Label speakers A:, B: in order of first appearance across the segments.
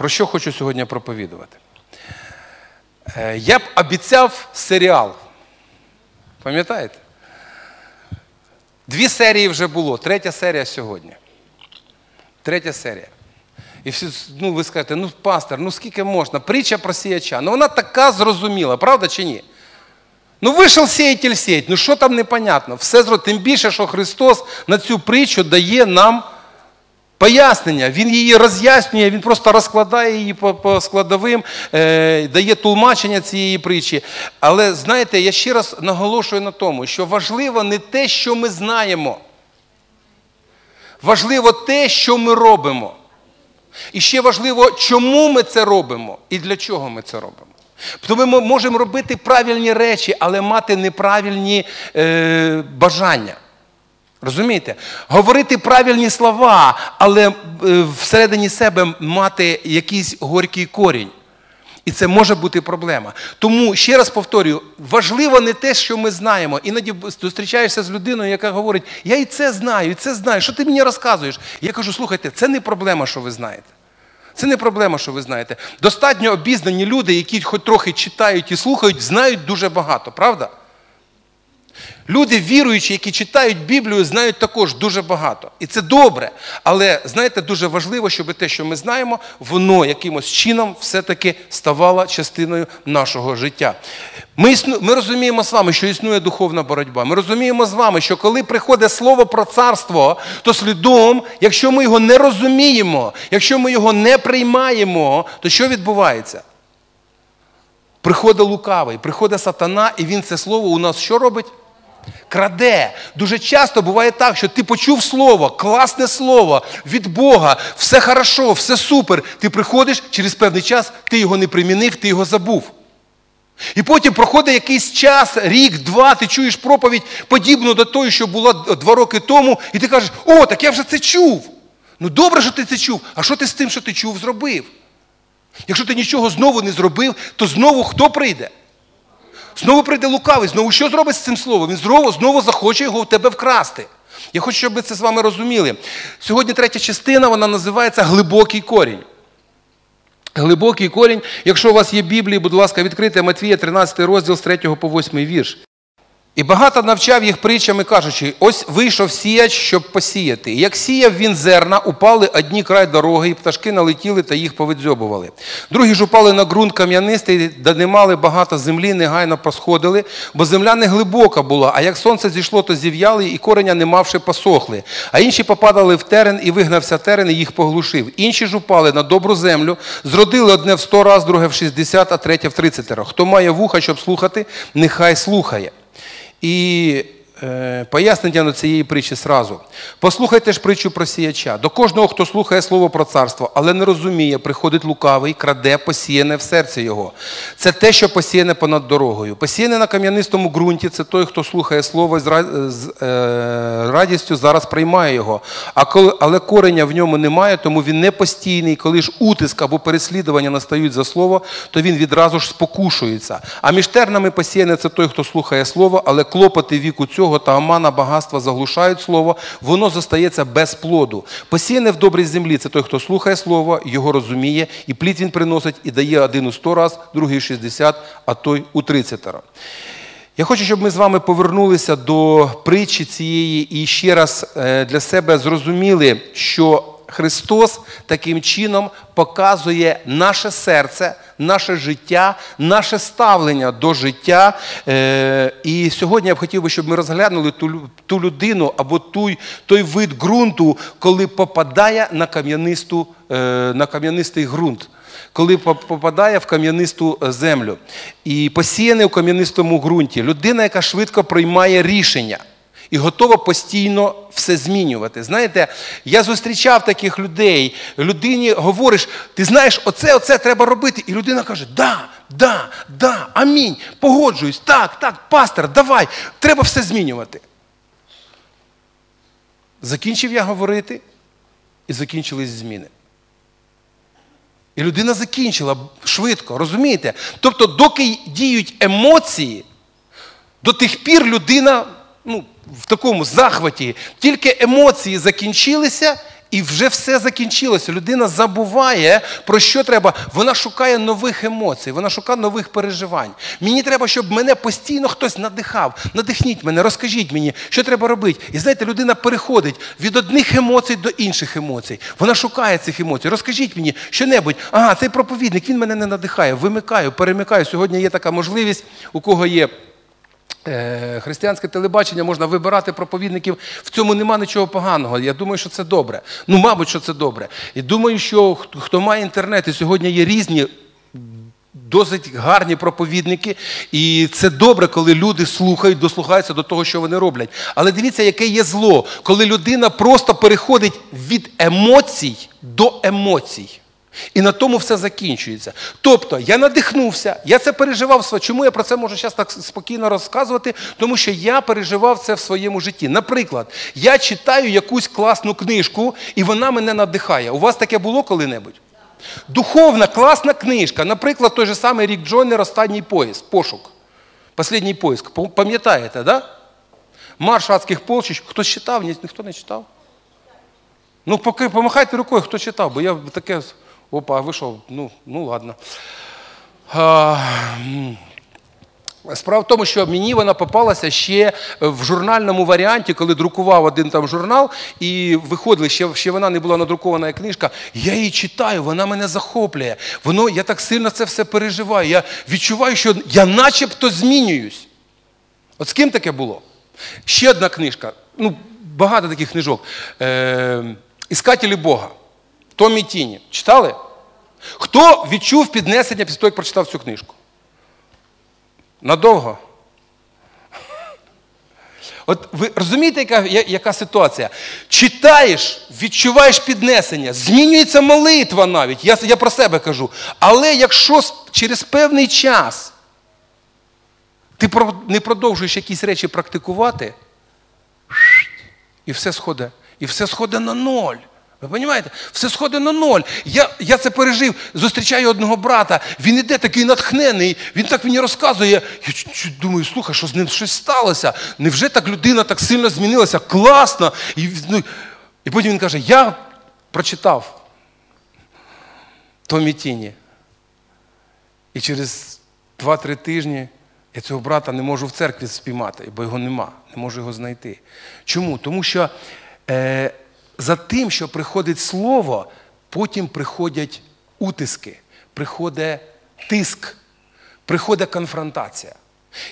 A: Про що хочу сьогодні проповідувати? Е, Я б обіцяв серіал. Пам'ятаєте? Дві серії вже було, третя серія сьогодні. Третя серія. І всі, ну, ви скажете, ну, пастор, ну скільки можна? Притча про сіяча. Ну вона така зрозуміла, правда чи ні? Ну, вийшов сіятель сіять, ну що там непонятно? Все зро... Тим більше, що Христос на цю притчу дає нам пояснення. Він її роз'яснює, він просто розкладає її по, по складовим, е, дає тлумачення цієї притчі. Але знаєте, я ще раз наголошую на тому, що важливо не те, що ми знаємо. Важливо те, що ми робимо. І ще важливо, чому ми це робимо і для чого ми це робимо. Тому ми можемо робити правильні речі, але мати неправильні е, бажання. Розумієте? Говорити правильні слова, але е, всередині себе мати якийсь горький корінь. І це може бути проблема. Тому, ще раз повторюю, важливо не те, що ми знаємо. Іноді зустрічаєшся з людиною, яка говорить, я і це знаю, і це знаю. Що ти мені розказуєш? Я кажу, слухайте, це не проблема, що ви знаєте. Це не проблема, що ви знаєте. Достатньо обізнані люди, які хоч трохи читають і слухають, знають дуже багато, правда? Люди, віруючі, які читають Біблію, знають також дуже багато. І це добре. Але знаєте, дуже важливо, щоб те, що ми знаємо, воно якимось чином все-таки ставало частиною нашого життя. Ми існу... ми розуміємо з вами, що існує духовна боротьба. Ми розуміємо з вами, що коли приходить слово про царство, то слідом, якщо ми його не розуміємо, якщо ми його не приймаємо, то що відбувається? Приходить лукавий, приходить сатана, і він це слово у нас що робить? Краде. Дуже часто буває так, що ти почув слово, класне слово від Бога, все хорошо, все супер. Ти приходиш через певний час, ти його не примінив, ти його забув. І потім проходить якийсь час, рік, два, ти чуєш проповідь, подібну до тої, що була два роки тому, і ти кажеш, о, так я вже це чув. Ну добре, що ти це чув. А що ти з тим, що ти чув, зробив? Якщо ти нічого знову не зробив, то знову хто прийде? Знову прийде лукавий, знову що зробить з цим словом? Він знову, знову захоче його в тебе вкрасти. Я хочу, щоб ви це з вами розуміли. Сьогодні третя частина, вона називається глибокий корінь. Глибокий корінь. Якщо у вас є Біблії, будь ласка, відкрите Матвія, 13 розділ з 3 по 8 вірш. І багато навчав їх притчами, кажучи, ось вийшов сіяч, щоб посіяти. Як сіяв він зерна, упали одні край дороги, і пташки налетіли та їх повидзьобували. Другі ж упали на ґрунт кам'янистий, де не мали багато землі, негайно посходили, бо земля не глибока була, а як сонце зійшло, то зів'яли, і кореня, не мавши, посохли. А інші попадали в терен, і вигнався терен, і їх поглушив. Інші ж упали на добру землю, зродили одне в сто раз, друге в шістдесят, а третє в тридцятеро. Хто має вуха, щоб слухати, нехай слухає. Е, пояснення до цієї притчі сразу. Послухайте ж притчу про сіяча. До кожного, хто слухає слово про царство, але не розуміє, приходить лукавий, краде, посіяне в серці його. Це те, що посіяне понад дорогою. Посіяне на кам'янистому ґрунті це той, хто слухає слово з е, радістю зараз приймає його. Але кореня в ньому немає, тому він не постійний. Коли ж утиск або переслідування настають за слово, то він відразу ж спокушується. А між тернами посіяне це той, хто слухає слово, але клопоти віку цього та омана багатства заглушають слово, воно зостається без плоду. Посіяне в добрій землі це той, хто слухає слово, його розуміє, і плід він приносить і дає один у сто раз, другий у 60, а той у 30 раз. Я хочу, щоб ми з вами повернулися до притчі цієї і ще раз для себе зрозуміли, що Христос таким чином показує наше серце, наше життя, наше ставлення до життя. І сьогодні я б хотів би, щоб ми розглянули ту людину або той, той вид ґрунту, коли попадає на кам'янисту, на кам'янистий ґрунт. Коли попадає в кам'янисту землю і посіяне в кам'янистому ґрунті, людина, яка швидко приймає рішення і готова постійно все змінювати. Знаєте, я зустрічав таких людей. Людині говориш, ти знаєш, оце, оце треба робити. І людина каже: Да, да, да, амінь, погоджуюсь, так, так, пастор, давай, треба все змінювати. Закінчив я говорити, і закінчились зміни. І людина закінчила швидко, розумієте? Тобто, доки діють емоції, до тих пір людина ну, в такому захваті, тільки емоції закінчилися, І вже все закінчилося. Людина забуває, про що треба. Вона шукає нових емоцій, вона шукає нових переживань. Мені треба, щоб мене постійно хтось надихав. Надихніть мене, розкажіть мені, що треба робити. І знаєте, людина переходить від одних емоцій до інших емоцій. Вона шукає цих емоцій. Розкажіть мені що-небудь. Ага, цей проповідник, він мене не надихає. Вимикаю, перемикаю. Сьогодні є така можливість, у кого є. Е, християнське телебачення можна вибирати проповідників. В цьому нема нічого поганого. Я думаю, що це добре. Ну, мабуть, що це добре. І думаю, що хто має інтернет, і сьогодні є різні. Досить гарні проповідники, і це добре, коли люди слухають, дослухаються до того, що вони роблять. Але дивіться, яке є зло, коли людина просто переходить від емоцій до емоцій. І на тому все закінчується. Тобто я надихнувся, я це переживав. Чому я про це можу зараз так спокійно розказувати? Тому що я переживав це в своєму житті. Наприклад, я читаю якусь класну книжку, і вона мене надихає. У вас таке було коли-небудь? Духовна, класна книжка. Наприклад, той же самий Рік Джонер Останній поїзд, пошук. Последній поїзд. Пам'ятаєте, да? Марш адських полчищ. Хтось читав? Ніхто не читав? Ну, поки помахайте рукою, хто читав, бо я таке. Опа, вийшов. Ну, ну ладно. Справа в тому, що мені вона попалася ще в журнальному варіанті, коли друкував один там журнал, і виходили, ще ще вона не була надрукована як книжка. Я її читаю, вона мене захоплює. Воно, Я так сильно це все переживаю. Я відчуваю, що я начебто змінююсь. От з ким таке було? Ще одна книжка. Ну, Багато таких книжок. Е, Іскателі Бога. Томі Тіні. Читали? Хто відчув піднесення після того, як прочитав цю книжку? Надовго? От ви розумієте, яка яка ситуація? Читаєш, відчуваєш піднесення, змінюється молитва навіть. Я я про себе кажу. Але якщо через певний час ти не продовжуєш якісь речі практикувати, і все сходить, і все сходить на ноль. Ви розумієте? Все сходить на ноль. Я я це пережив, зустрічаю одного брата, він іде такий натхнений, він так мені розказує. Я думаю, слухай, що з ним щось сталося? Невже так людина так сильно змінилася? Класно. І ну, і потім він каже: Я прочитав Томі Тіні. І через 2-3 тижні я цього брата не можу в церкві спіймати, бо його нема, не можу його знайти. Чому? Тому що. Е, за тим, що приходить слово, потім приходять утиски, приходить тиск, приходить конфронтація.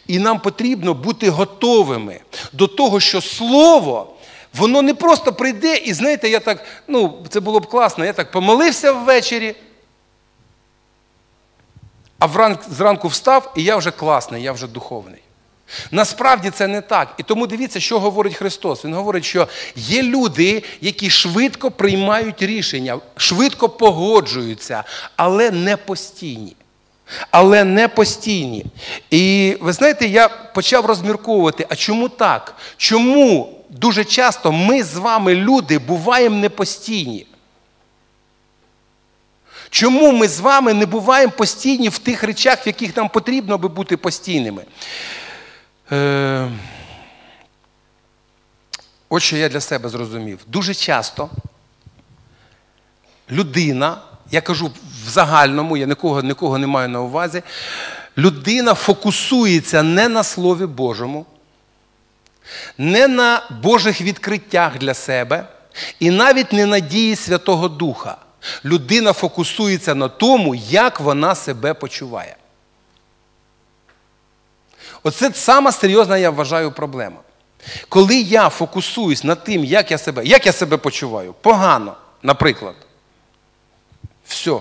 A: І нам потрібно бути готовими до того, що слово, воно не просто прийде, і знаєте, я так, ну, це було б класно, я так помолився ввечері, а вранк, зранку встав, і я вже класний, я вже духовний. Насправді це не так. І тому дивіться, що говорить Христос. Він говорить, що є люди, які швидко приймають рішення, швидко погоджуються, але не постійні. Але не постійні. І ви знаєте, я почав розмірковувати, а чому так? Чому дуже часто ми з вами, люди, буваємо непостійні? Чому ми з вами не буваємо постійні в тих речах, в яких нам потрібно би бути постійними? Е, От що я для себе зрозумів. Дуже часто людина, я кажу в загальному, я нікого, нікого не маю на увазі, людина фокусується не на Слові Божому, не на Божих відкриттях для себе і навіть не на дії Святого Духа. Людина фокусується на тому, як вона себе почуває. Оце сама серйозна, я вважаю, проблема. Коли я фокусуюсь над тим, як я себе як я себе почуваю, погано, наприклад, все,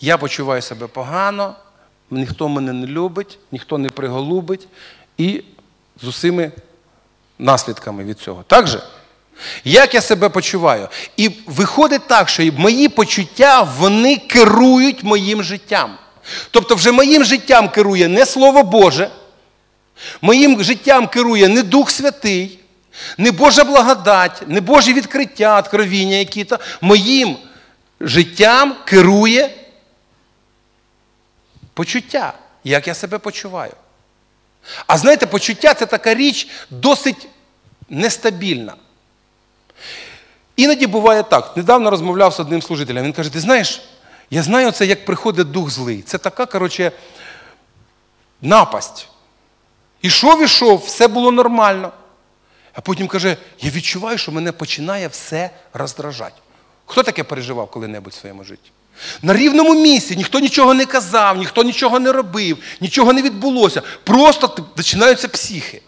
A: я почуваю себе погано, ніхто мене не любить, ніхто не приголубить і з усіми наслідками від цього. Так же? Як я себе почуваю? І виходить так, що мої почуття вони керують моїм життям. Тобто, вже моїм життям керує не Слово Боже. Моїм життям керує не Дух Святий, не Божа благодать, не Божі відкриття, откровіння які-то. Моїм життям керує почуття, як я себе почуваю. А знаєте, почуття це така річ досить нестабільна. Іноді буває так. Недавно розмовляв з одним служителем. Він каже: ти знаєш, я знаю це, як приходить дух злий. Це така, коротше, напасть. Ішов, ішов, все було нормально. А потім каже, я відчуваю, що мене починає все роздражати. Хто таке переживав коли-небудь в своєму житті? На рівному місці ніхто нічого не казав, ніхто нічого не робив, нічого не відбулося. Просто починаються психи.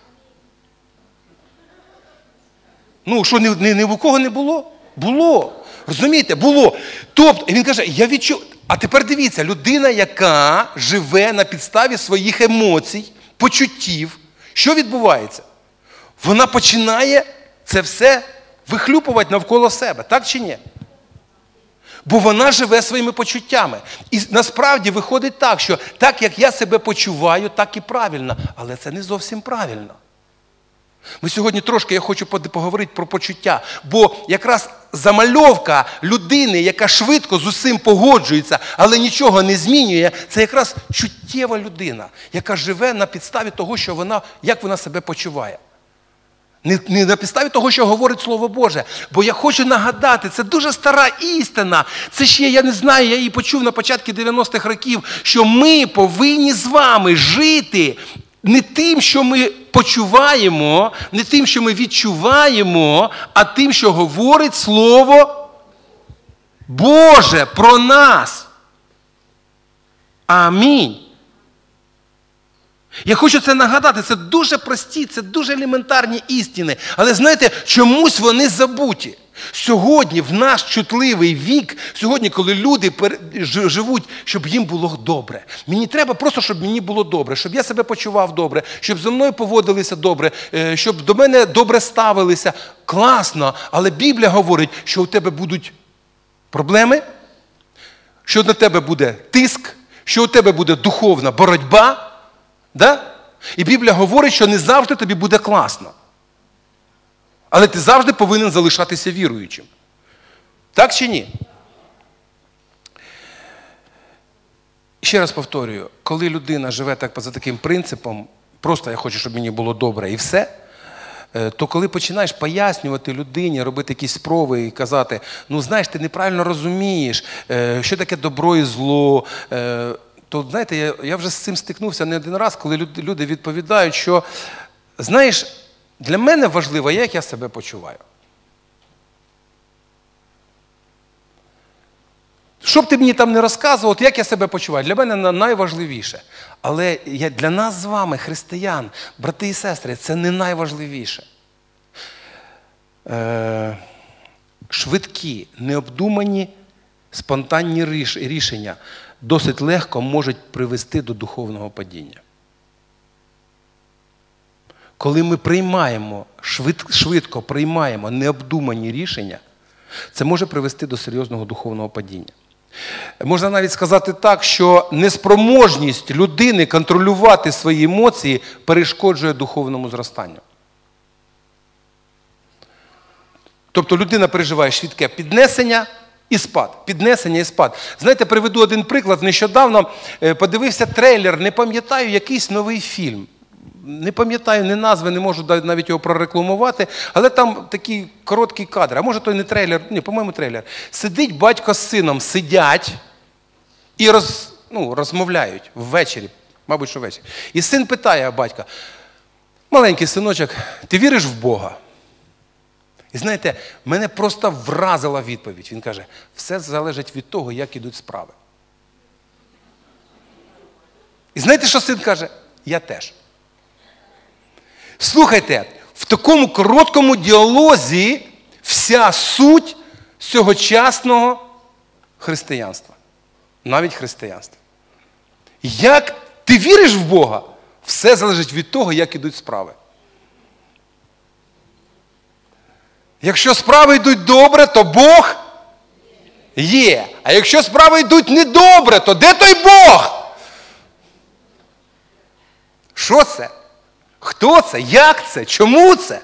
A: Ну, що ні, ні, у кого не було? Було. Розумієте, було. Тобто, він каже, я відчув. А тепер дивіться, людина, яка живе на підставі своїх емоцій, почуттів, що відбувається? Вона починає це все вихлюпувати навколо себе, так чи ні? Бо вона живе своїми почуттями. І насправді виходить так, що так як я себе почуваю, так і правильно. Але це не зовсім правильно. Ми сьогодні трошки я хочу поговорити про почуття. Бо якраз замальовка людини, яка швидко з усім погоджується, але нічого не змінює, це якраз чуттєва людина, яка живе на підставі того, що вона, як вона себе почуває. Не, не на підставі того, що говорить Слово Боже. Бо я хочу нагадати, це дуже стара істина. Це ще, я не знаю, я її почув на початку 90-х років, що ми повинні з вами жити не тим, що ми почуваємо, не тим, що ми відчуваємо, а тим, що говорить Слово Боже про нас. Амінь. Я хочу це нагадати, це дуже прості, це дуже елементарні істини. Але знаєте, чомусь вони забуті. Сьогодні, в наш чутливий вік, сьогодні, коли люди живуть, щоб їм було добре. Мені треба просто, щоб мені було добре, щоб я себе почував добре, щоб зі мною поводилися добре, е, щоб до мене добре ставилися. Класно, але Біблія говорить, що у тебе будуть проблеми, що на тебе буде тиск, що у тебе буде духовна боротьба. Да? І Біблія говорить, що не завжди тобі буде класно. Але ти завжди повинен залишатися віруючим. Так чи ні? Ще раз повторюю, коли людина живе так за таким принципом, просто я хочу, щоб мені було добре і все, е, то коли починаєш пояснювати людині, робити якісь спроби і казати, ну знаєш, ти неправильно розумієш, е, що таке добро і зло. То знаєте, я я вже з цим стикнувся не один раз, коли люди відповідають, що, знаєш, для мене важливо, як я себе почуваю. Що б ти мені там не розказував, як я себе почуваю, для мене найважливіше. Але для нас з вами, християн, брати і сестри, це не найважливіше. Е, Швидкі, необдумані, спонтанні рішення досить легко можуть привести до духовного падіння. Коли ми приймаємо, швидко приймаємо необдумані рішення, це може привести до серйозного духовного падіння. Можна навіть сказати так, що неспроможність людини контролювати свої емоції перешкоджує духовному зростанню. Тобто людина переживає швидке піднесення і спад. Піднесення і спад. Знаєте, приведу один приклад. Нещодавно е, подивився трейлер, не пам'ятаю, якийсь новий фільм. Не пам'ятаю не назви, не можу навіть його прорекламувати, але там такий короткий кадр. А може той не трейлер, ні, по-моєму, трейлер. Сидить батько з сином, сидять і роз, ну, розмовляють ввечері, мабуть, що ввечері. І син питає батька: маленький синочок, ти віриш в Бога? І знаєте, мене просто вразила відповідь. Він каже, все залежить від того, як ідуть справи. І знаєте, що син каже? Я теж. Слухайте, в такому короткому діалозі вся суть сьогочасного християнства. Навіть християнства. Як ти віриш в Бога? Все залежить від того, як ідуть справи. Якщо справи йдуть добре, то Бог є. А якщо справи йдуть недобре, то де той Бог? Що це? Хто це? Як це? Чому це?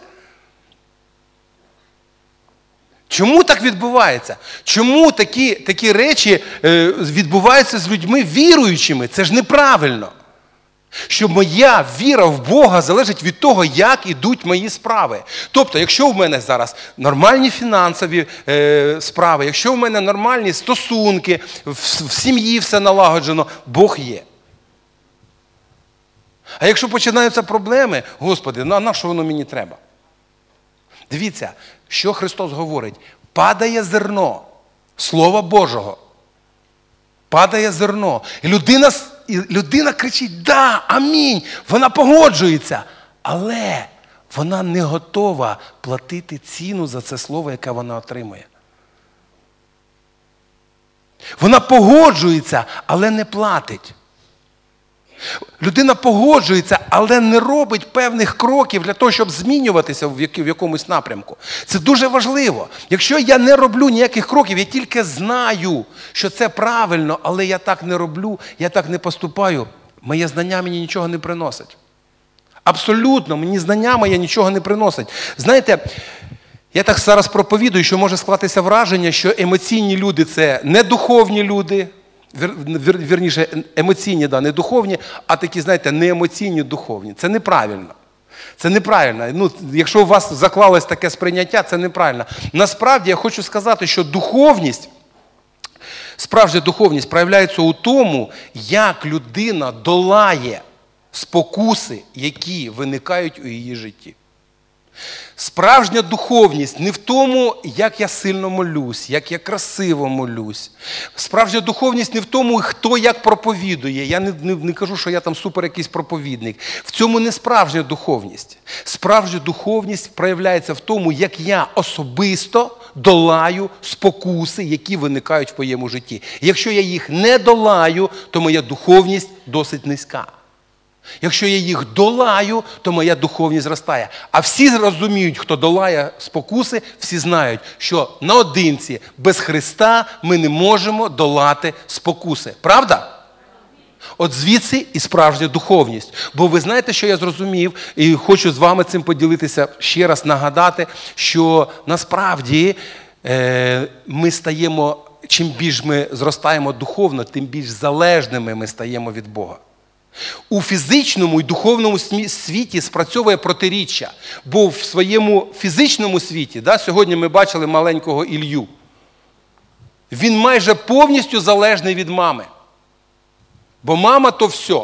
A: Чому так відбувається? Чому такі такі речі е, відбуваються з людьми віруючими? Це ж неправильно. Що моя віра в Бога залежить від того, як ідуть мої справи. Тобто, якщо в мене зараз нормальні фінансові е, справи, якщо в мене нормальні стосунки, в, в сім'ї все налагоджено, Бог є. А якщо починаються проблеми, Господи, на, на що воно мені треба? Дивіться, що Христос говорить: падає зерно Слова Божого. Падає зерно. І людина і людина кричить: Да, амінь. Вона погоджується. Але вона не готова платити ціну за це слово, яке вона отримує. Вона погоджується, але не платить. Людина погоджується, але не робить певних кроків для того, щоб змінюватися в якомусь напрямку. Це дуже важливо. Якщо я не роблю ніяких кроків, я тільки знаю, що це правильно, але я так не роблю, я так не поступаю, моє знання мені нічого не приносить. Абсолютно, мені знання моє нічого не приносить. Знаєте, я так зараз проповідую, що може склатися враження, що емоційні люди це не духовні люди вірніше, емоційні, да, не духовні, а такі, знаєте, не емоційні, духовні. Це неправильно. Це неправильно. Ну, Якщо у вас заклалось таке сприйняття, це неправильно. Насправді я хочу сказати, що духовність, справжня духовність проявляється у тому, як людина долає спокуси, які виникають у її житті. Справжня духовність не в тому, як я сильно молюсь, як я красиво молюсь. Справжня духовність не в тому, хто як проповідує. Я не, не, не кажу, що я там супер якийсь проповідник. В цьому не справжня духовність. Справжня духовність проявляється в тому, як я особисто долаю спокуси, які виникають в моєму житті. Якщо я їх не долаю, то моя духовність досить низька. Якщо я їх долаю, то моя духовність зростає. А всі розуміють, хто долає спокуси, всі знають, що наодинці без Христа ми не можемо долати спокуси. Правда? От звідси і справжня духовність. Бо ви знаєте, що я зрозумів, і хочу з вами цим поділитися, ще раз нагадати, що насправді е, ми стаємо, чим більш ми зростаємо духовно, тим більш залежними ми стаємо від Бога. У фізичному і духовному світі спрацьовує протиріччя. Бо в своєму фізичному світі, да, сьогодні ми бачили маленького Ілью, він майже повністю залежний від мами. Бо мама то все.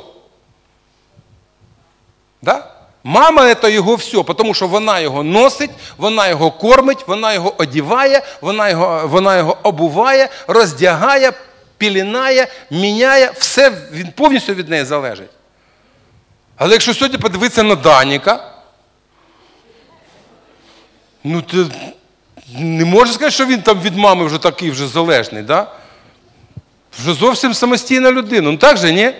A: Да? Мама це його все, тому що вона його носить, вона його кормить, вона його одіває, вона його вона його обуває, роздягає, пілінає, міняє, все, він повністю від неї залежить. Але якщо сьогодні подивитися на Даніка, ну ти не можеш сказати, що він там від мами вже такий вже залежний, да? Вже зовсім самостійна людина. Ну так же, ні?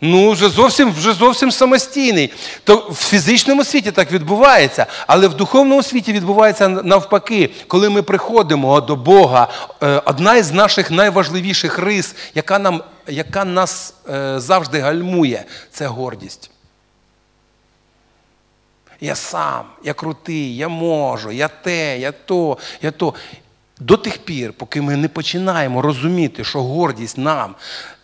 A: Ну, вже зовсім вже зовсім самостійний. То в фізичному світі так відбувається, але в духовному світі відбувається навпаки, коли ми приходимо до Бога, е, одна із наших найважливіших рис, яка нам, яка нас е, завжди гальмує, це гордість. Я сам, я крутий, я можу, я те, я то, я то. До тих пір, поки ми не починаємо розуміти, що гордість нам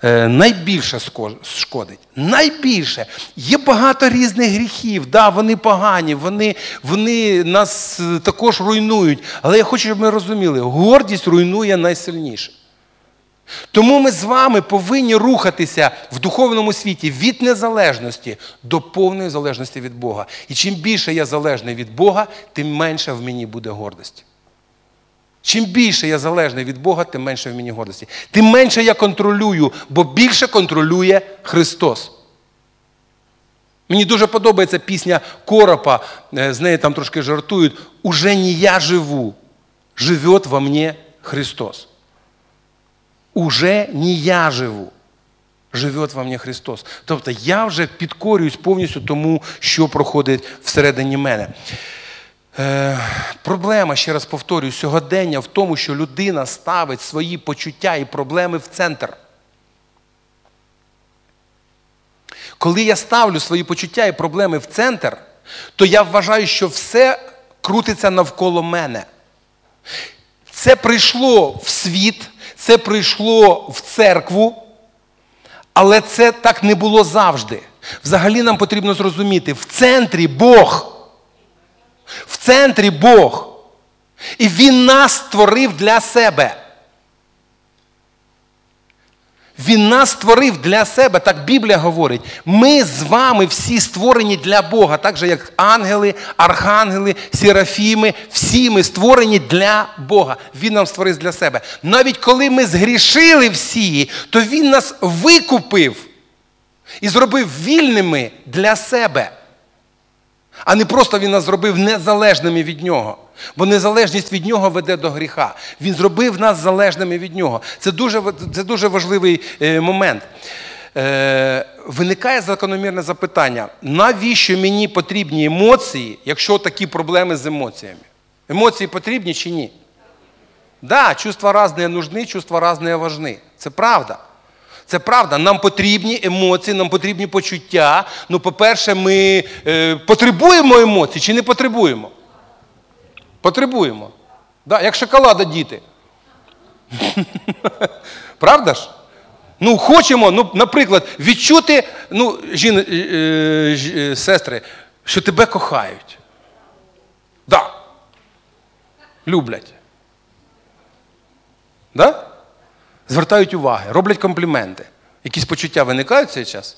A: е, найбільше шкодить. Найбільше. Є багато різних гріхів, да, вони погані, вони вони нас е, також руйнують. Але я хочу, щоб ми розуміли, гордість руйнує найсильніше. Тому ми з вами повинні рухатися в духовному світі від незалежності до повної залежності від Бога. І чим більше я залежний від Бога, тим менше в мені буде гордості. Чим більше я залежний від Бога, тим менше в мені гордості. Тим менше я контролюю, бо більше контролює Христос. Мені дуже подобається пісня Коропа, е, з нею там трошки жартують. Уже не я живу, живет во мне Христос. Уже не я живу, живет во мне Христос. Тобто я вже підкорююсь повністю тому, що проходить всередині мене. Е, Проблема, ще раз повторюю, сьогодення в тому, що людина ставить свої почуття і проблеми в центр. Коли я ставлю свої почуття і проблеми в центр, то я вважаю, що все крутиться навколо мене. Це прийшло в світ, це прийшло в церкву, Але це так не було завжди. Взагалі нам потрібно зрозуміти, в центрі Бог. В центрі Бог. І Він нас створив для себе. Він нас створив для себе, так Біблія говорить. Ми з вами всі створені для Бога, так же як ангели, архангели, серафіми, всі ми створені для Бога. Він нам створив для себе. Навіть коли ми згрішили всі, то Він нас викупив і зробив вільними для себе. А не просто він нас зробив незалежними від нього. Бо незалежність від нього веде до гріха. Він зробив нас залежними від нього. Це дуже це дуже важливий е, момент. Е, Виникає закономірне запитання: навіщо мені потрібні емоції, якщо такі проблеми з емоціями? Емоції потрібні чи ні? Так, да, чувства різні нужны, чувства різні важні. Це правда. Це правда, нам потрібні емоції, нам потрібні почуття. Ну, по-перше, ми е, потребуємо емоцій чи не потребуємо? Потребуємо. Да, Як шоколада діти. Правда ж? Ну, хочемо, ну, наприклад, відчути, ну, жін, е, е, е, сестри, що тебе кохають. Да. Люблять. Да? Звертають уваги, роблять компліменти. Якісь почуття виникають в цей час?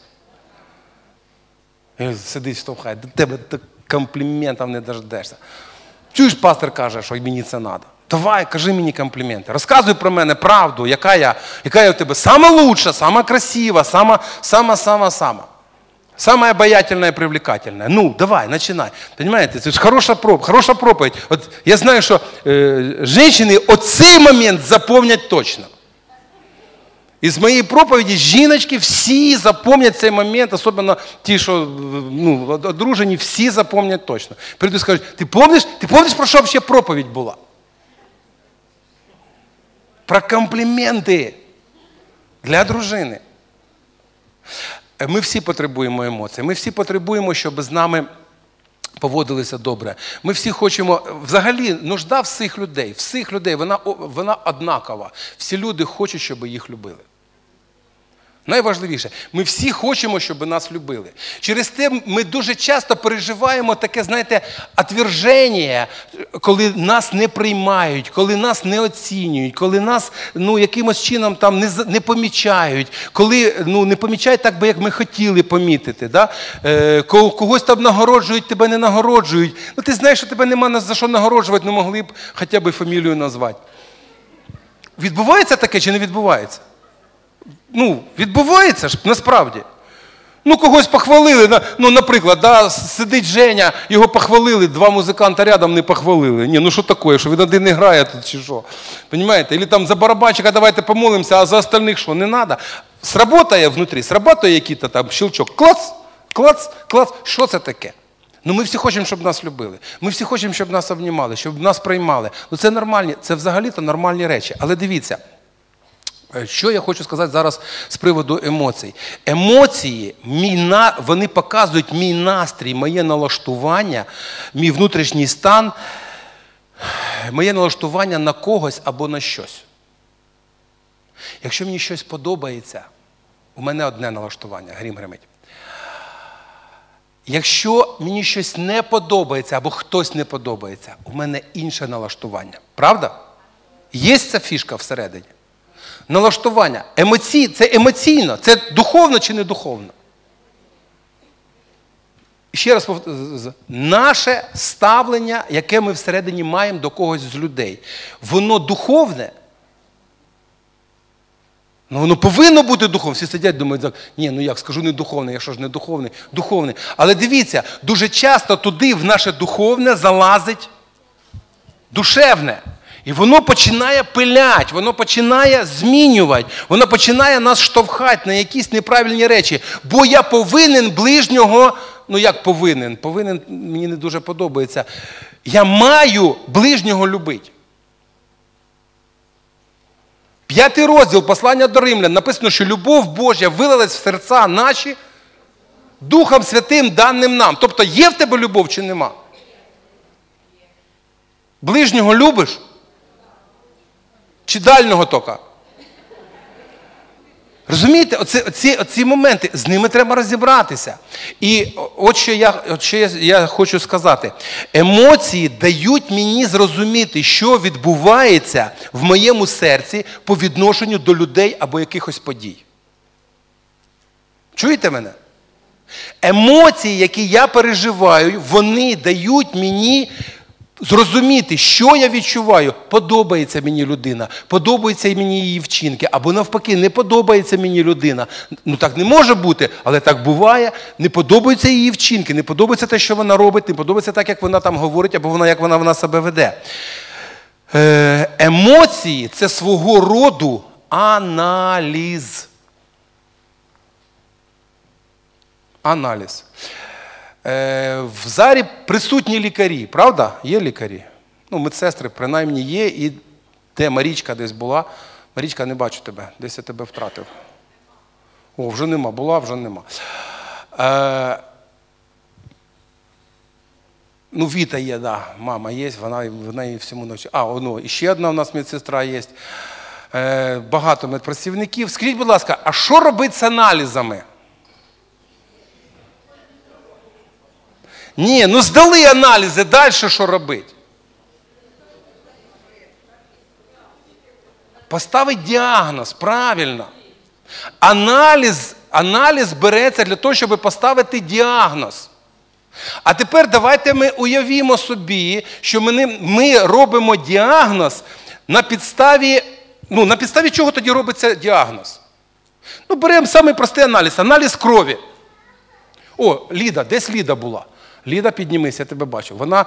A: І сидить, штовхає, до тебе компліментів не дождешся. Чуєш, пастор каже, що мені це треба. Давай, кажи мені компліменти. Розказуй про мене правду, яка я яка я у тебе сама лучша, сама красива, сама, сама, сама, сама. Самая обаятельная и привлекательная. Ну, давай, начинай. Понимаете, ж хороша проб, хороша проповідь. От я знаю, що е, жінки оцей момент запомнять точно. І з моєї проповіді жіночки всі запам'ятають цей момент, особливо ті, що ну, одружені, всі запам'ятають точно. Прийду і скажуть, ти пам'ятаєш, ти пам'ятаєш, про що ще проповідь була? Про компліменти для дружини. Ми всі потребуємо емоцій. Ми всі потребуємо, щоб з нами поводилися добре. Ми всі хочемо, взагалі, нужда всіх людей, всіх людей, вона, вона однакова. Всі люди хочуть, щоб їх любили. Найважливіше, ми всі хочемо, щоб нас любили. Через те ми дуже часто переживаємо таке, знаєте, отверження, коли нас не приймають, коли нас не оцінюють, коли нас ну, якимось чином там не не помічають, коли ну, не помічають так, би як ми хотіли помітити. Да? Е, Когось там нагороджують, тебе не нагороджують. Ну ти знаєш, що тебе нема за що нагороджувати, не могли б хоча б фамілію назвати. Відбувається таке чи не відбувається? Ну, відбувається ж насправді. Ну, когось похвалили. Ну, наприклад, да, сидить Женя, його похвалили, два музиканта рядом не похвалили. Ні, ну що таке, що він один не грає тут чи що? Понимаєте? Или там за барабанщика давайте помолимося, а за остальних що, не треба. Сработає внутрі, сработає якийсь там щелчок. Клац, клац, клац. Що це таке? Ну ми всі хочемо, щоб нас любили. Ми всі хочемо, щоб нас обнімали, щоб нас приймали. Ну це нормальні, це взагалі-то нормальні речі. Але дивіться. Е, що я хочу сказати зараз з приводу емоцій? Емоції, мій вони показують мій настрій, моє налаштування, мій внутрішній стан, моє налаштування на когось або на щось. Якщо мені щось подобається, у мене одне налаштування, грім гримить. Якщо мені щось не подобається або хтось не подобається, у мене інше налаштування. Правда? Є ця фішка всередині? Налаштування. Емоцій, це емоційно, це духовно чи не духовно? Ще раз повторюю, наше ставлення, яке ми всередині маємо до когось з людей, воно духовне. Ну, воно повинно бути духовним. Всі сидять, думають, ні, ну як скажу не духовне, я що ж не духовний, духовний. Але дивіться, дуже часто туди в наше духовне залазить душевне. І воно починає пилять, воно починає змінювати, воно починає нас штовхати на якісь неправильні речі. Бо я повинен ближнього, ну як повинен? Повинен, мені не дуже подобається. Я маю ближнього любити. П'ятий розділ послання до римлян написано, що любов Божа вилилась в серця наші Духом Святим даним нам. Тобто є в тебе любов чи нема? Ближнього любиш? Чи дальнього тока? Розумієте, оці, оці, оці моменти, з ними треба розібратися. І от що я от що я, я хочу сказати: емоції дають мені зрозуміти, що відбувається в моєму серці по відношенню до людей або якихось подій. Чуєте мене? Емоції, які я переживаю, вони дають мені зрозуміти, що я відчуваю. Подобається мені людина, подобаються мені її вчинки, або навпаки, не подобається мені людина. Ну так не може бути, але так буває. Не подобаються її вчинки, не подобається те, що вона робить, не подобається так, як вона там говорить, або вона, як вона, вона себе веде. Е, емоції це свого роду аналіз. Аналіз. Е, в зарі присутні лікарі, правда? Є лікарі? Ну, медсестри, принаймні, є. І де Марічка десь була. Марічка, не бачу тебе, десь я тебе втратив. О, вже нема, була, вже нема. Е, Ну, Віта є, да, мама є, вона вона і всьому ночі. А, ну, і ще одна у нас медсестра є. Е, Багато медпрацівників. Скажіть, будь ласка, а що робити з аналізами? Ні, ну здали аналізи, далі що робити? Поставить діагноз, правильно. Аналіз аналіз береться для того, щоб поставити діагноз. А тепер давайте ми уявімо собі, що ми ми робимо діагноз на підставі, ну, на підставі чого тоді робиться діагноз? Ну, беремо самий простий аналіз, аналіз крові. О, Ліда, десь Ліда була? Ліда, піднімись, я тебе бачу. Вона,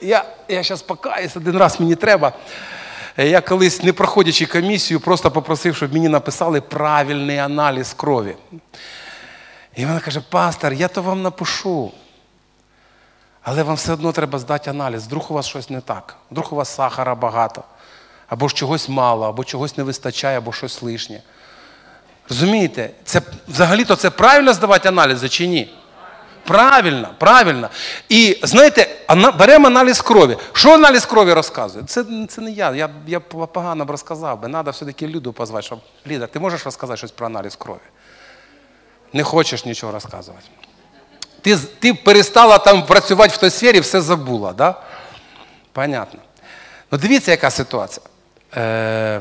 A: Я я зараз покаюсь, один раз мені треба. Я колись, не проходячи комісію, просто попросив, щоб мені написали правильний аналіз крові. І вона каже: пастор, я то вам напишу. Але вам все одно треба здати аналіз. Вдруг у вас щось не так, вдруг у вас сахара багато, або ж чогось мало, або чогось не вистачає, або щось лишнє. Розумієте, це взагалі-то це правильно здавати аналізи чи ні? Правильно, правильно. І знаєте, беремо аналіз крові. Що аналіз крові розказує? Це це не я. Я я погано б розказав би. Треба все-таки Люду позвати, щоб Ліда, ти можеш розказати щось про аналіз крові? Не хочеш нічого розказувати. Ти ти перестала там працювати в той сфері, все забула, да? Понятно. Ну дивіться, яка ситуація. Е,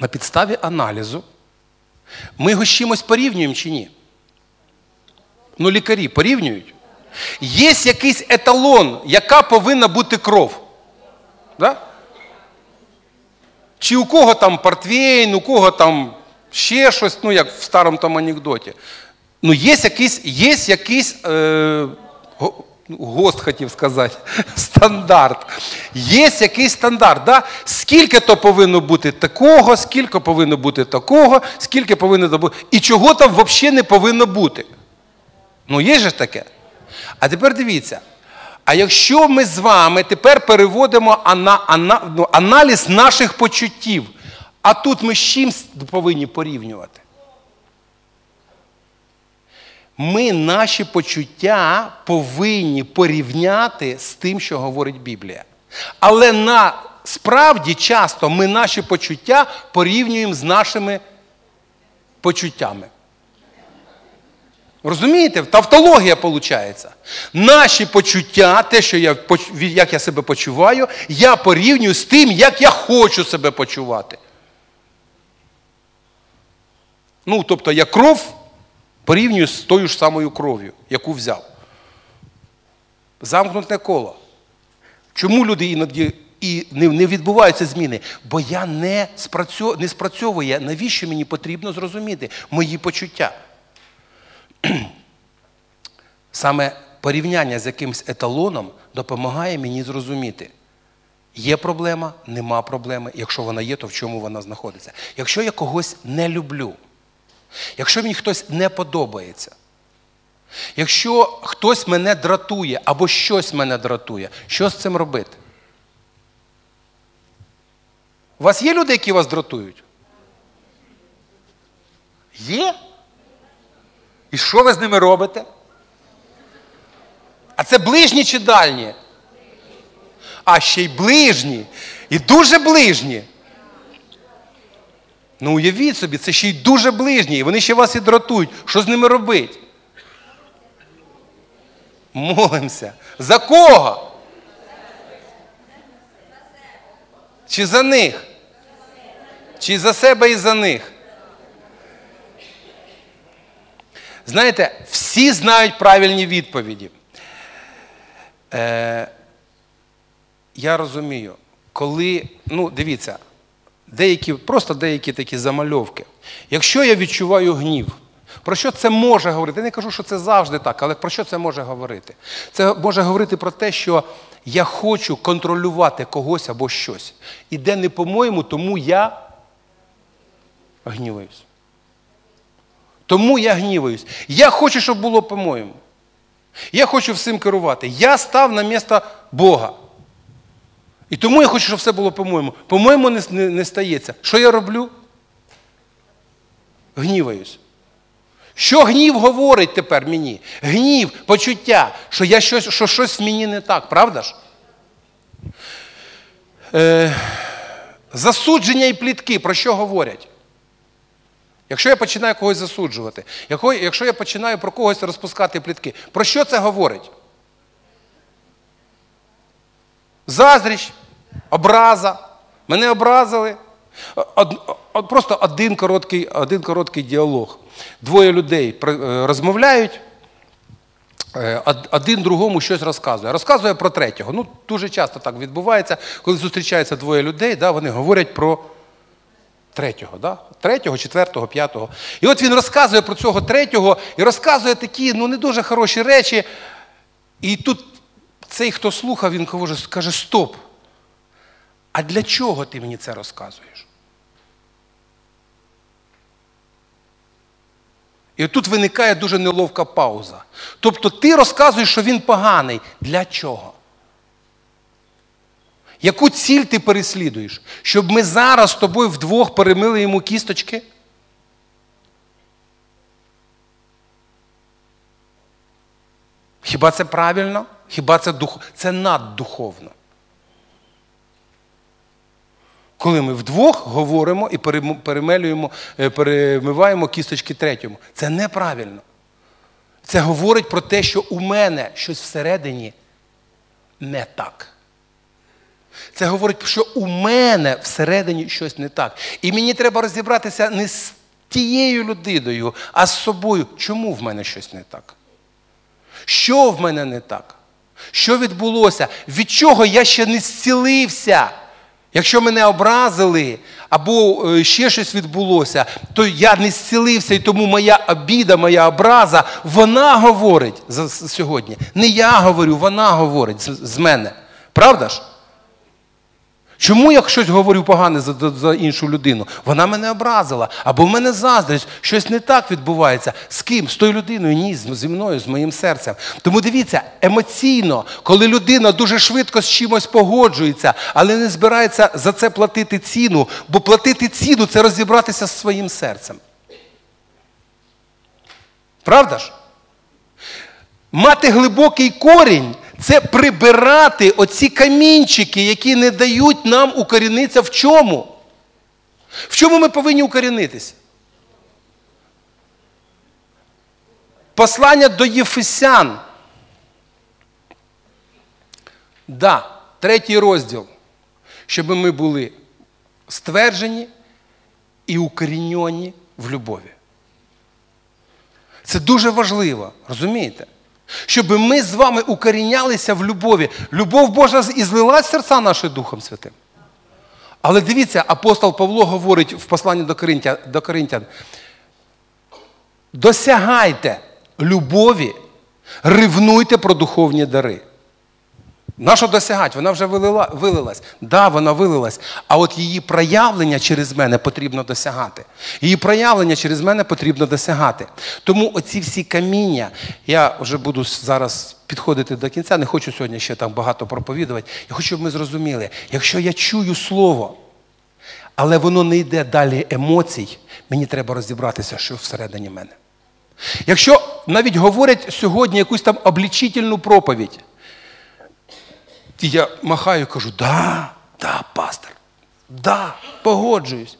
A: На підставі аналізу ми його з чимось порівнюємо чи ні? Ну, лікарі порівнюють. Є якийсь еталон, яка повинна бути кров. Да? Чи у кого там портвейн, у кого там ще щось, ну як в старому тому анекдоті. Ну, є якийсь є якийсь е, гост хотів сказати, стандарт. Є якийсь стандарт. Да? Скільки то повинно бути такого, скільки повинно бути такого, скільки повинно бути. І чого там взагалі не повинно бути. Ну, є ж таке. А тепер дивіться. А якщо ми з вами тепер переводимо ана, ана, ну, аналіз наших почуттів, а тут ми з чим повинні порівнювати? Ми наші почуття повинні порівняти з тим, що говорить Біблія. Але насправді часто ми наші почуття порівнюємо з нашими почуттями. Розумієте? Тавтологія виходить. Наші почуття, те, що я, як я себе почуваю, я порівнюю з тим, як я хочу себе почувати. Ну, тобто я кров порівнюю з тою ж самою кров'ю, яку взяв. Замкнуте коло. Чому люди іноді і не відбуваються зміни? Бо я не спрацьовую, навіщо мені потрібно зрозуміти мої почуття. Саме порівняння з якимось еталоном допомагає мені зрозуміти, є проблема, нема проблеми. Якщо вона є, то в чому вона знаходиться. Якщо я когось не люблю, якщо мені хтось не подобається, якщо хтось мене дратує або щось мене дратує, що з цим робити? У вас є люди, які вас дратують? Є? І що ви з ними робите? А це ближні чи дальні? А ще й ближні. І дуже ближні. Ну уявіть собі, це ще й дуже ближні, і вони ще вас і дратують. Що з ними робить? Молимося. За кого? Чи за них? Чи за себе і за них? Знаєте, всі знають правильні відповіді. Е, Я розумію, коли, ну, дивіться, деякі, просто деякі такі замальовки. Якщо я відчуваю гнів, про що це може говорити? Я не кажу, що це завжди так, але про що це може говорити? Це може говорити про те, що я хочу контролювати когось або щось. І де не по-моєму, тому я гніваюсь. Тому я гніваюсь. Я хочу, щоб було по-моєму. Я хочу всім керувати. Я став на місце Бога. І тому я хочу, щоб все було по-моєму. По-моєму, не, не, не стається. Що я роблю? Гніваюсь. Що гнів говорить тепер мені? Гнів, почуття, що я щось, що щось в мені не так, правда ж? Е, Засудження і плітки про що говорять? Якщо я починаю когось засуджувати, якщо я починаю про когось розпускати плітки, про що це говорить? Заздріч, образа. Мене образили. Од, од, просто один короткий, один короткий діалог. Двоє людей е, розмовляють, е, один другому щось розказує. Розказує про третього. Ну, Дуже часто так відбувається, коли зустрічаються двоє людей, да, вони говорять про третього, да? третього, четвертого, п'ятого. І от він розказує про цього третього і розказує такі ну, не дуже хороші речі. І тут цей, хто слухав, він каже, стоп. А для чого ти мені це розказуєш? І тут виникає дуже неловка пауза. Тобто ти розказуєш, що він поганий. Для чого? Яку ціль ти переслідуєш? Щоб ми зараз з тобою вдвох перемили йому кісточки? Хіба це правильно? Хіба це дух... це наддуховно? Коли ми вдвох говоримо і перемелюємо, е, перемиваємо кісточки третьому. Це неправильно. Це говорить про те, що у мене щось всередині не так. Це говорить, що у мене всередині щось не так. І мені треба розібратися не з тією людиною, а з собою. Чому в мене щось не так? Що в мене не так? Що відбулося? Від чого я ще не зцілився? Якщо мене образили, або е, ще щось відбулося, то я не зцілився, і тому моя обіда, моя образа, вона говорить сьогодні. Не я говорю, вона говорить з мене. Правда ж? Чому я щось говорю погане за, за, іншу людину? Вона мене образила. Або в мене заздрість, щось не так відбувається. З ким? З тою людиною? Ні, зі мною, з моїм серцем. Тому дивіться, емоційно, коли людина дуже швидко з чимось погоджується, але не збирається за це платити ціну, бо платити ціну це розібратися з своїм серцем. Правда ж? Мати глибокий корінь це прибирати оці камінчики, які не дають нам укорінитися в чому? В чому ми повинні укорінитися? Послання до Єфесян. Да, третій розділ. Щоб ми були стверджені і укорінені в любові. Це дуже важливо, розумієте? Щоб ми з вами укорінялися в любові. Любов Божа і злила серця нашим Духом Святим. Але дивіться, апостол Павло говорить в посланні до Коринтян, до Коринтян досягайте любові, ревнуйте про духовні дари. На що досягати? Вона вже вилила, вилилась. Да, вона вилилась. А от її проявлення через мене потрібно досягати. Її проявлення через мене потрібно досягати. Тому оці всі каміння, я вже буду зараз підходити до кінця, не хочу сьогодні ще там багато проповідувати. Я хочу, щоб ми зрозуміли, якщо я чую слово, але воно не йде далі емоцій, мені треба розібратися, що всередині мене. Якщо навіть говорять сьогодні якусь там облічительну проповідь, і я махаю кажу, да, да, пастор, да, погоджуюсь.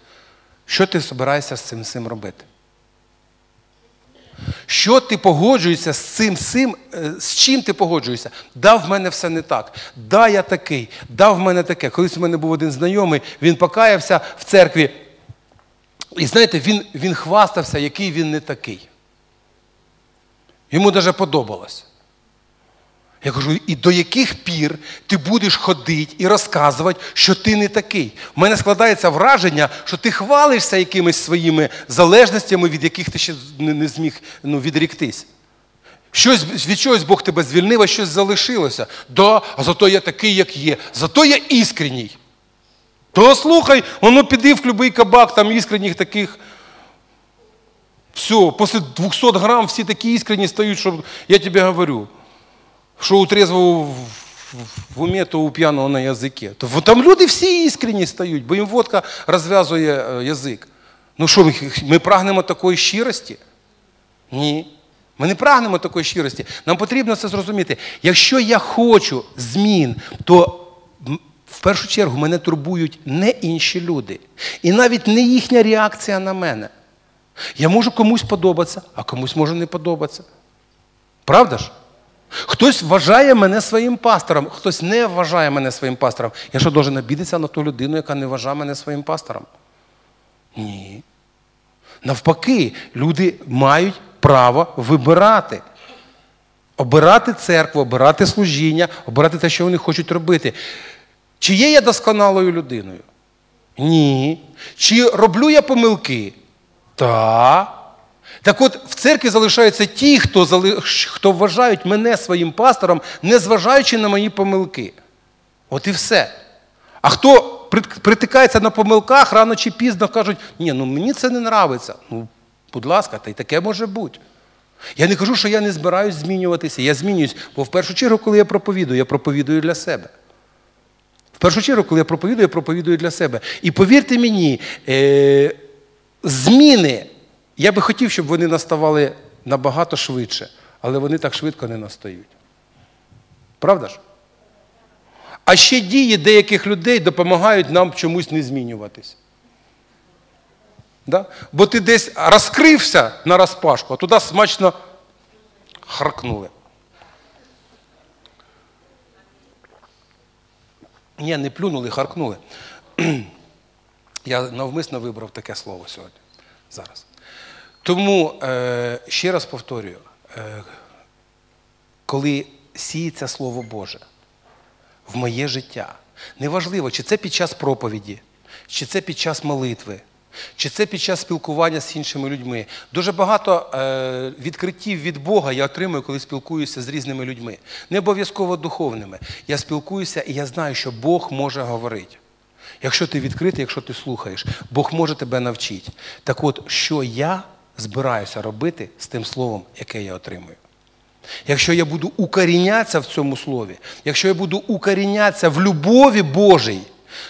A: Що ти збираєшся з цим всім робити? Що ти погоджуєшся з цим цим, е, з чим ти погоджуєшся? Да, в мене все не так. Да, я такий, да, в мене таке. Колись у мене був один знайомий, він покаявся в церкві. І знаєте, він він хвастався, який він не такий. Йому навіть подобалось. Я кажу, і до яких пір ти будеш ходити і розказувати, що ти не такий? У мене складається враження, що ти хвалишся якимись своїми залежностями, від яких ти ще не зміг ну, відріктись. Щось, Від чогось Бог тебе звільнив, а щось залишилося. Да, а зато я такий, як є. Зато я іскренній. То слухай, воно піди в будь-який кабак, там іскренніх таких. Все, після 200 грам всі такі іскренні стають, що я тобі говорю що у трезвого в умі, то у п'яного на язикі. Там люди всі іскренні стають, бо їм водка розв'язує е, язик. Ну що, ми прагнемо такої щирості? Ні. Ми не прагнемо такої щирості. Нам потрібно це зрозуміти. Якщо я хочу змін, то в першу чергу мене турбують не інші люди. І навіть не їхня реакція на мене. Я можу комусь подобатися, а комусь може не подобатися. Правда ж? Хтось вважає мене своїм пастором, хтось не вважає мене своїм пастором. Я що должен обідатися на ту людину, яка не вважає мене своїм пастором? Ні. Навпаки, люди мають право вибирати. Обирати церкву, обирати служіння, обирати те, що вони хочуть робити. Чи є я досконалою людиною? Ні. Чи роблю я помилки? Так. Так от церкві залишаються ті, хто хто вважають мене своїм пастором, незважаючи на мої помилки. От і все. А хто притикається на помилках, рано чи пізно кажуть, ні, ну мені це не нравиться. Ну, будь ласка, та й таке може бути. Я не кажу, що я не збираюсь змінюватися. Я змінююсь, бо в першу чергу, коли я проповідую, я проповідую для себе. В першу чергу, коли я проповідую, я проповідую для себе. І повірте мені, е- зміни. Я би хотів, щоб вони наставали набагато швидше, але вони так швидко не настають. Правда ж? А ще дії деяких людей допомагають нам чомусь не змінюватись. Да? Бо ти десь розкрився на розпашку, а туди смачно харкнули. Ні, не плюнули, харкнули. Я навмисно вибрав таке слово сьогодні. Зараз. Тому е, ще раз повторюю, е, коли сіється Слово Боже в моє життя, неважливо, чи це під час проповіді, чи це під час молитви, чи це під час спілкування з іншими людьми. Дуже багато е, відкриттів від Бога я отримую, коли спілкуюся з різними людьми. Не обов'язково духовними. Я спілкуюся і я знаю, що Бог може говорити. Якщо ти відкритий, якщо ти слухаєш, Бог може тебе навчити. Так от, що я збираюся робити з тим словом, яке я отримую. Якщо я буду укорінятися в цьому слові, якщо я буду укорінятися в любові Божій,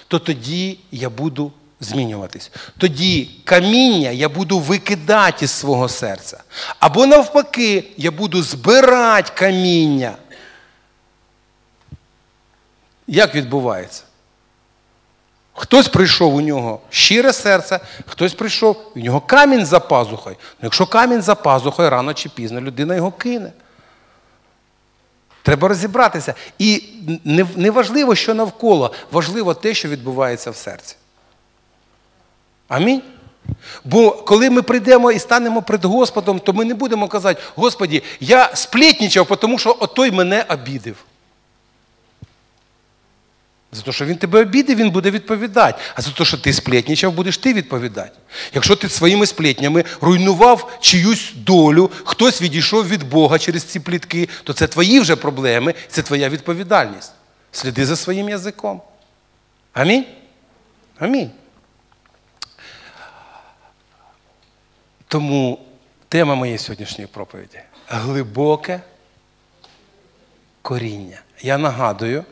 A: то тоді я буду змінюватись. Тоді каміння я буду викидати із свого серця. Або навпаки, я буду збирати каміння. Як відбувається? Хтось прийшов у нього щире серце, хтось прийшов, у нього камінь за пазухою. Ну, Якщо камінь за пазухою, рано чи пізно людина його кине. Треба розібратися. І не важливо, що навколо, важливо те, що відбувається в серці. Амінь. Бо коли ми прийдемо і станемо перед Господом, то ми не будемо казати, Господі, я сплітнічав, тому що отой мене обідив. За те, що він тебе обідив, він буде відповідати. А за те, що ти сплетнічав, будеш ти відповідати. Якщо ти своїми сплетнями руйнував чиюсь долю, хтось відійшов від Бога через ці плітки, то це твої вже проблеми, це твоя відповідальність. Сліди за своїм язиком. Амінь? Амінь. Тому тема моєї сьогоднішньої проповіді глибоке коріння. Я нагадую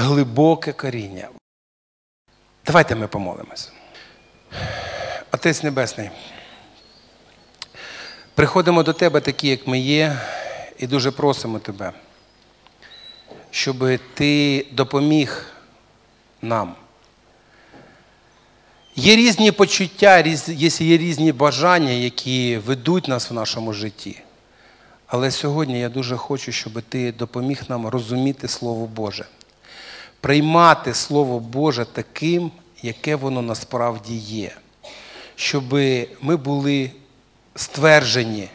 A: глибоке коріння. Давайте ми помолимось. Отець Небесний, приходимо до Тебе такі, як ми є, і дуже просимо Тебе, щоб Ти допоміг нам Є різні почуття, є різні бажання, які ведуть нас в нашому житті. Але сьогодні я дуже хочу, щоб ти допоміг нам розуміти Слово Боже, приймати Слово Боже таким, яке воно насправді є, щоб ми були стверджені,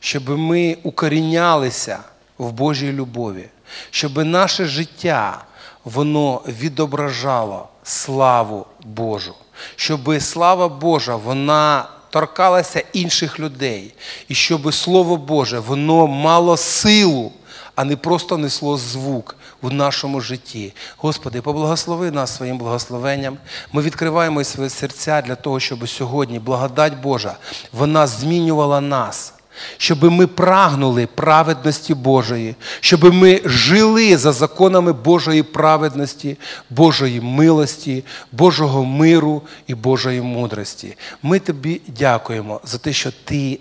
A: щоб ми укорінялися в Божій любові, щоб наше життя воно відображало славу Божу, щоб слава Божа вона торкалася інших людей, і щоб Слово Боже воно мало силу, а не просто несло звук в нашому житті. Господи, поблагослови нас своїм благословенням. Ми відкриваємо свої серця для того, щоб сьогодні благодать Божа вона змінювала нас. Щоб ми прагнули праведності Божої, щоб ми жили за законами Божої праведності, Божої милості, Божого миру і Божої мудрості. Ми тобі дякуємо за те, що ти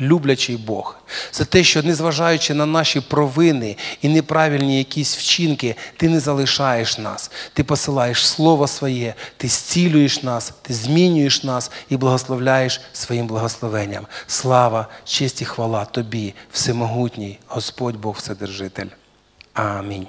A: люблячий Бог, за те, що незважаючи на наші провини і неправильні якісь вчинки, ти не залишаєш нас. Ти посилаєш Слово Своє, ти зцілюєш нас, ти змінюєш нас і благословляєш своїм благословенням. Слава, честь і хвала тобі, всемогутній Господь Бог Вседержитель. Амінь.